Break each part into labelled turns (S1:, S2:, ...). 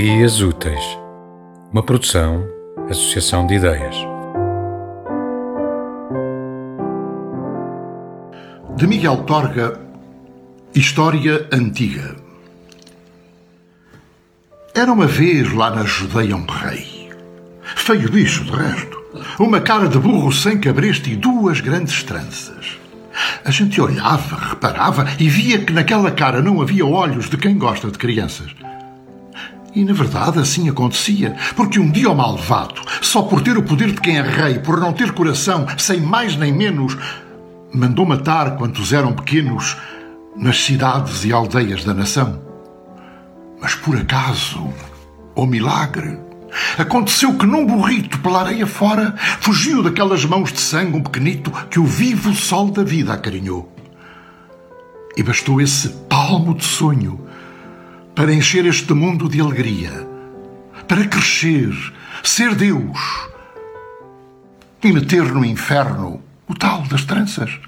S1: Dias Úteis, uma produção, associação de ideias.
S2: De Miguel Torga, História Antiga. Era uma vez lá na Judeia um rei. Feio bicho, de resto. Uma cara de burro sem cabresto e duas grandes tranças. A gente olhava, reparava e via que naquela cara não havia olhos de quem gosta de crianças. E na verdade assim acontecia, porque um dia o malvado, só por ter o poder de quem é rei, por não ter coração, sem mais nem menos, mandou matar quantos eram pequenos nas cidades e aldeias da nação. Mas por acaso, ou milagre, aconteceu que num burrito pela areia fora fugiu daquelas mãos de sangue um pequenito que o vivo sol da vida acarinhou. E bastou esse palmo de sonho para encher este mundo de alegria, para crescer, ser Deus e meter no inferno o tal das tranças.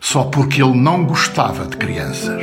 S2: Só porque ele não gostava de crianças.